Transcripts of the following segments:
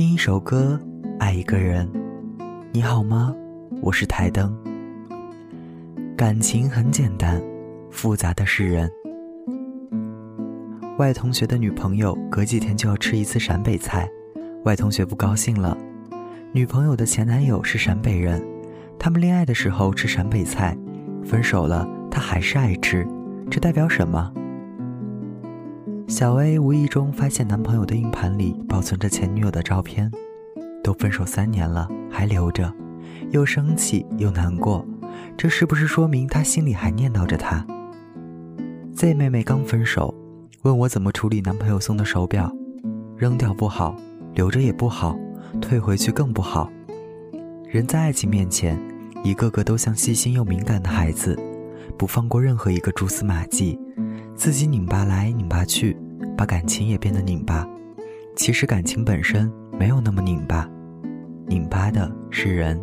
听一首歌，爱一个人。你好吗？我是台灯。感情很简单，复杂的是人。外同学的女朋友隔几天就要吃一次陕北菜，外同学不高兴了。女朋友的前男友是陕北人，他们恋爱的时候吃陕北菜，分手了他还是爱吃，这代表什么？小 A 无意中发现男朋友的硬盘里保存着前女友的照片，都分手三年了还留着，又生气又难过，这是不是说明他心里还念叨着他？Z 妹妹刚分手，问我怎么处理男朋友送的手表，扔掉不好，留着也不好，退回去更不好。人在爱情面前，一个个都像细心又敏感的孩子，不放过任何一个蛛丝马迹。自己拧巴来拧巴去，把感情也变得拧巴。其实感情本身没有那么拧巴，拧巴的是人。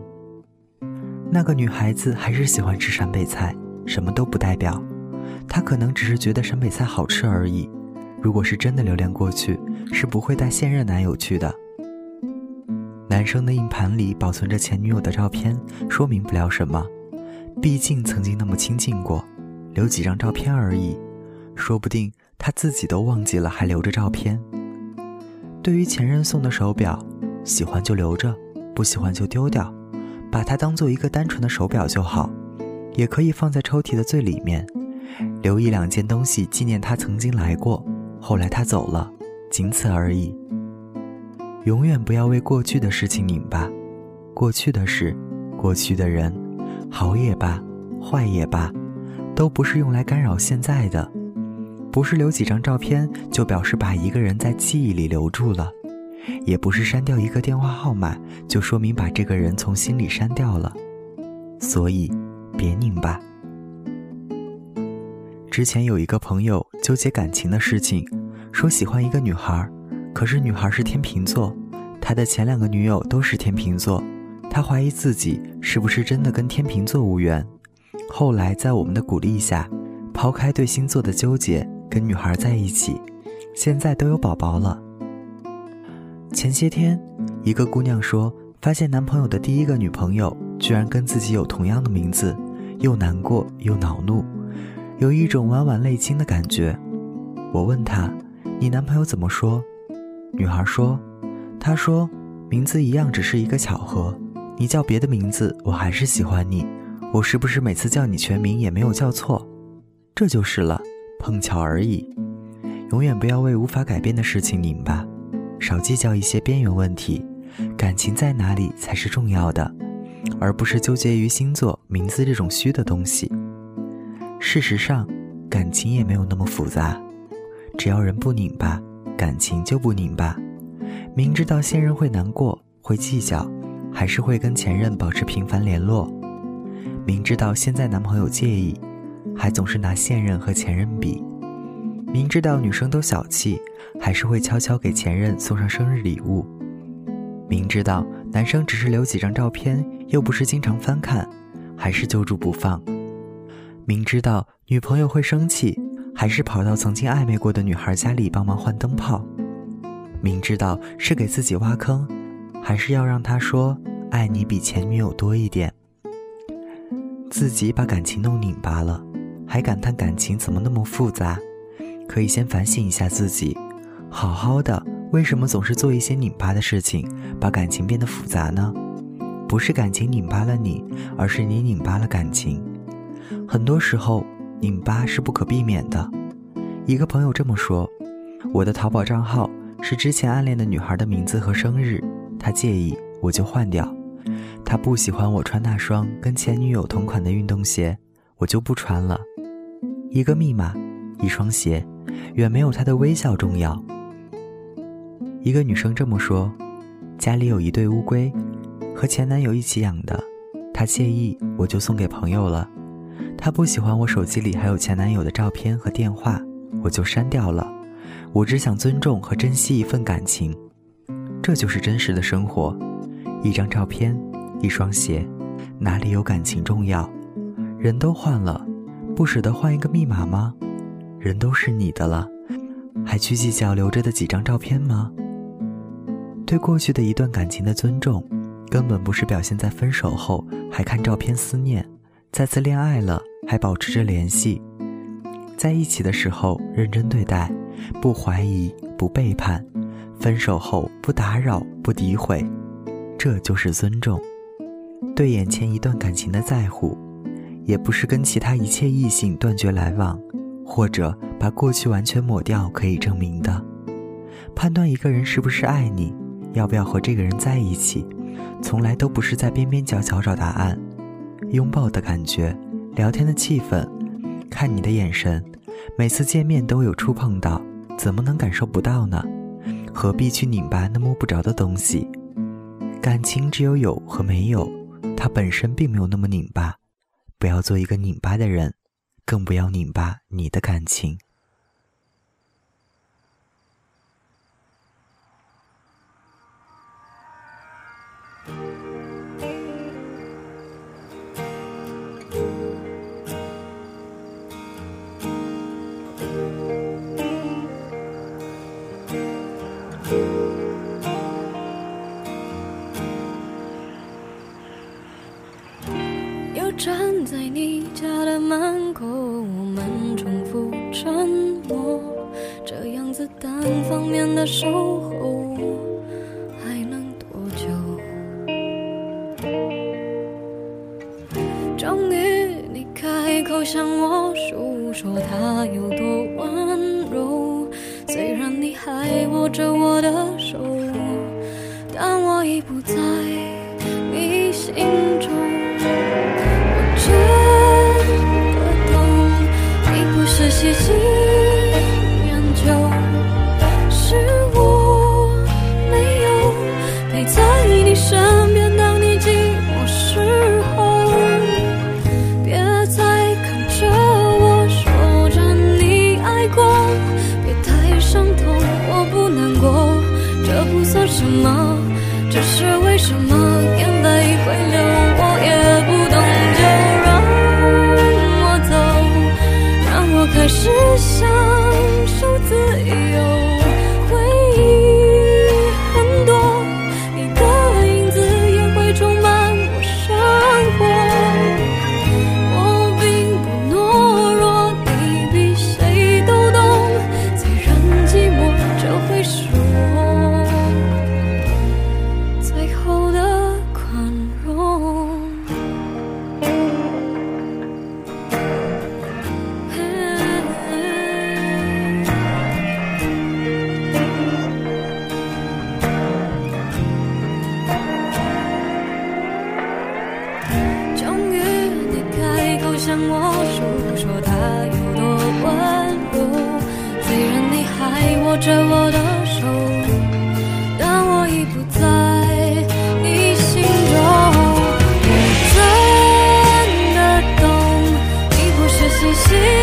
那个女孩子还是喜欢吃陕北菜，什么都不代表。她可能只是觉得陕北菜好吃而已。如果是真的留恋过去，是不会带现任男友去的。男生的硬盘里保存着前女友的照片，说明不了什么。毕竟曾经那么亲近过，留几张照片而已。说不定他自己都忘记了，还留着照片。对于前任送的手表，喜欢就留着，不喜欢就丢掉，把它当做一个单纯的手表就好。也可以放在抽屉的最里面，留一两件东西纪念他曾经来过，后来他走了，仅此而已。永远不要为过去的事情拧巴，过去的事，过去的人，好也罢，坏也罢，都不是用来干扰现在的。不是留几张照片就表示把一个人在记忆里留住了，也不是删掉一个电话号码就说明把这个人从心里删掉了。所以，别拧巴。之前有一个朋友纠结感情的事情，说喜欢一个女孩，可是女孩是天秤座，他的前两个女友都是天秤座，他怀疑自己是不是真的跟天秤座无缘。后来在我们的鼓励下，抛开对星座的纠结。跟女孩在一起，现在都有宝宝了。前些天，一个姑娘说，发现男朋友的第一个女朋友居然跟自己有同样的名字，又难过又恼怒，有一种晚晚泪倾的感觉。我问她：“你男朋友怎么说？”女孩说：“他说，名字一样只是一个巧合，你叫别的名字，我还是喜欢你。我是不是每次叫你全名也没有叫错？这就是了。”碰巧而已，永远不要为无法改变的事情拧巴，少计较一些边缘问题，感情在哪里才是重要的，而不是纠结于星座、名字这种虚的东西。事实上，感情也没有那么复杂，只要人不拧巴，感情就不拧巴。明知道现任会难过、会计较，还是会跟前任保持频繁联络。明知道现在男朋友介意。还总是拿现任和前任比，明知道女生都小气，还是会悄悄给前任送上生日礼物。明知道男生只是留几张照片，又不是经常翻看，还是揪住不放。明知道女朋友会生气，还是跑到曾经暧昧过的女孩家里帮忙换灯泡。明知道是给自己挖坑，还是要让她说爱你比前女友多一点。自己把感情弄拧巴了。还感叹感情怎么那么复杂？可以先反省一下自己，好好的，为什么总是做一些拧巴的事情，把感情变得复杂呢？不是感情拧巴了你，而是你拧巴了感情。很多时候，拧巴是不可避免的。一个朋友这么说：“我的淘宝账号是之前暗恋的女孩的名字和生日，他介意我就换掉。他不喜欢我穿那双跟前女友同款的运动鞋，我就不穿了。”一个密码，一双鞋，远没有她的微笑重要。一个女生这么说：家里有一对乌龟，和前男友一起养的，她介意，我就送给朋友了。她不喜欢我手机里还有前男友的照片和电话，我就删掉了。我只想尊重和珍惜一份感情，这就是真实的生活。一张照片，一双鞋，哪里有感情重要？人都换了。不舍得换一个密码吗？人都是你的了，还去计较留着的几张照片吗？对过去的一段感情的尊重，根本不是表现在分手后还看照片思念，再次恋爱了还保持着联系，在一起的时候认真对待，不怀疑不背叛，分手后不打扰不诋毁，这就是尊重。对眼前一段感情的在乎，也不是跟其他一切异性断绝来往，或者把过去完全抹掉可以证明的。判断一个人是不是爱你。要不要和这个人在一起，从来都不是在边边角角找答案。拥抱的感觉，聊天的气氛，看你的眼神，每次见面都有触碰到，怎么能感受不到呢？何必去拧巴那摸不着的东西？感情只有有和没有，它本身并没有那么拧巴。不要做一个拧巴的人，更不要拧巴你的感情。站在你家的门口，我们重复沉默，这样子单方面的守候还能多久？终于你开口向我诉说他有多温柔，虽然你还握着我的手，但我已不在你心中。向我诉说他有多温柔，虽然你还握着我的手，但我已不在你心中。我真的懂，你不是星星。